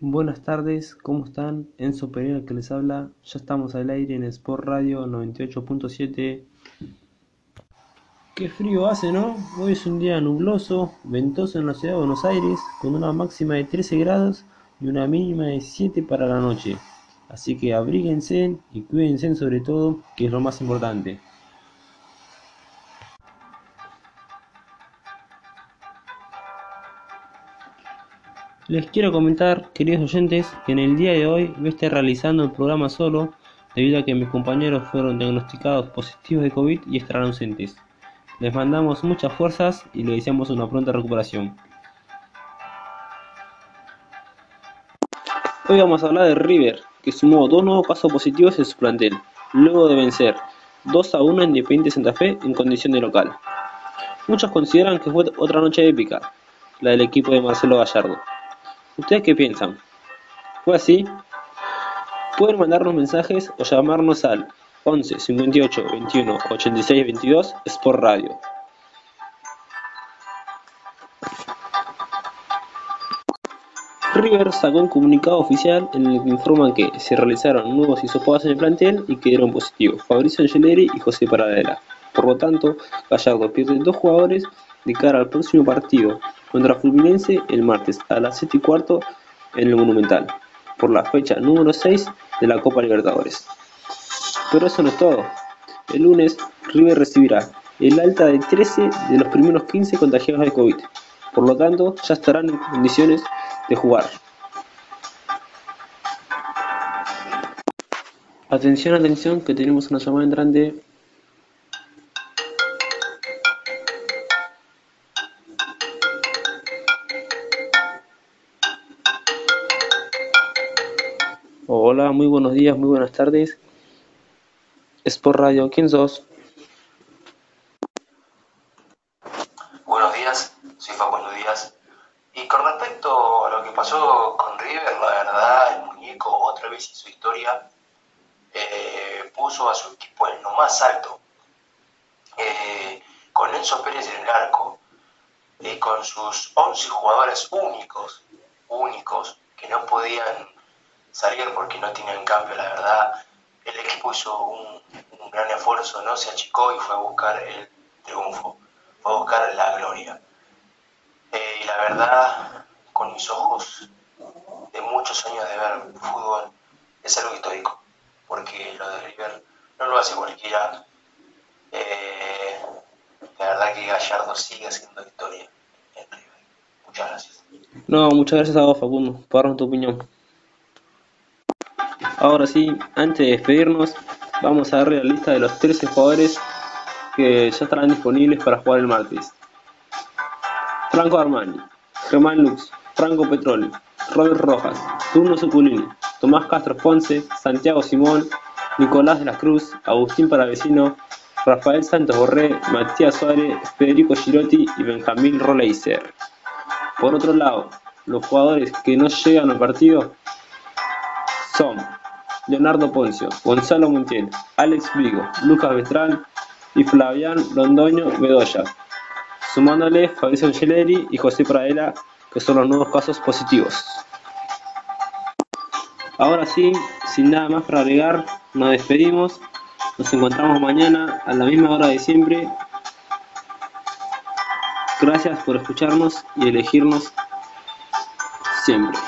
Buenas tardes, ¿cómo están? Enzo Pereira que les habla. Ya estamos al aire en Sport Radio 98.7. Qué frío hace, ¿no? Hoy es un día nubloso, ventoso en la ciudad de Buenos Aires, con una máxima de 13 grados y una mínima de 7 para la noche. Así que abríguense y cuídense sobre todo, que es lo más importante. Les quiero comentar, queridos oyentes, que en el día de hoy voy a estar realizando el programa solo debido a que mis compañeros fueron diagnosticados positivos de COVID y estarán ausentes. Les mandamos muchas fuerzas y les deseamos una pronta recuperación. Hoy vamos a hablar de River, que sumó dos nuevos casos positivos en su plantel, luego de vencer 2 a 1 a Independiente Santa Fe en condición de local. Muchos consideran que fue otra noche épica, la del equipo de Marcelo Gallardo. ¿Ustedes qué piensan? ¿Fue así? Pueden mandarnos mensajes o llamarnos al 11 58 21 86 22 Sport Radio. River sacó un comunicado oficial en el que informan que se realizaron nuevos hisopados en el plantel y que dieron positivos Fabricio Angeleri y José Paradela. Por lo tanto, Gallardo pierde dos jugadores de cara al próximo partido contra Fluminense el martes a las 7 y cuarto en el Monumental, por la fecha número 6 de la Copa Libertadores. Pero eso no es todo. El lunes, River recibirá el alta de 13 de los primeros 15 contagiados de COVID. Por lo tanto, ya estarán en condiciones de jugar. Atención, atención, que tenemos una llamada entrante Hola, muy buenos días, muy buenas tardes. Es por radio, ¿quién sos? Buenos días, soy Facundo Díaz. Y con respecto a lo que pasó con River, la verdad, el muñeco otra vez en su historia eh, puso a su equipo en lo más alto. Eh, con Enzo Pérez en el arco, y con sus 11 jugadores únicos, únicos, que no podían salir porque no tienen cambio, la verdad. El equipo hizo un, gran esfuerzo, no se achicó y fue a buscar el triunfo, fue a buscar la gloria. Eh, y la verdad, con mis ojos de muchos años de ver fútbol, es algo histórico, porque lo de River no lo hace cualquiera. Eh, la verdad que Gallardo sigue haciendo historia en River. Muchas gracias. No, muchas gracias a vos, Facundo, por tu opinión. Ahora sí, antes de despedirnos, vamos a darle la lista de los 13 jugadores que ya estarán disponibles para jugar el martes. Franco Armani, Germán Lux, Franco Petroli, Robert Rojas, Turno Suculini, Tomás Castro Ponce, Santiago Simón, Nicolás de la Cruz, Agustín Paravecino, Rafael Santos Borré, Matías Suárez, Federico Girotti y Benjamín Roleiser. Por otro lado, los jugadores que no llegan al partido son Leonardo Poncio, Gonzalo Montiel, Alex Vigo, Lucas Bestrán y Flavián Londoño Bedoya, sumándole Fabricio Angeleri y José Pradela, que son los nuevos casos positivos. Ahora sí, sin nada más para agregar, nos despedimos. Nos encontramos mañana a la misma hora de siempre. Gracias por escucharnos y elegirnos siempre.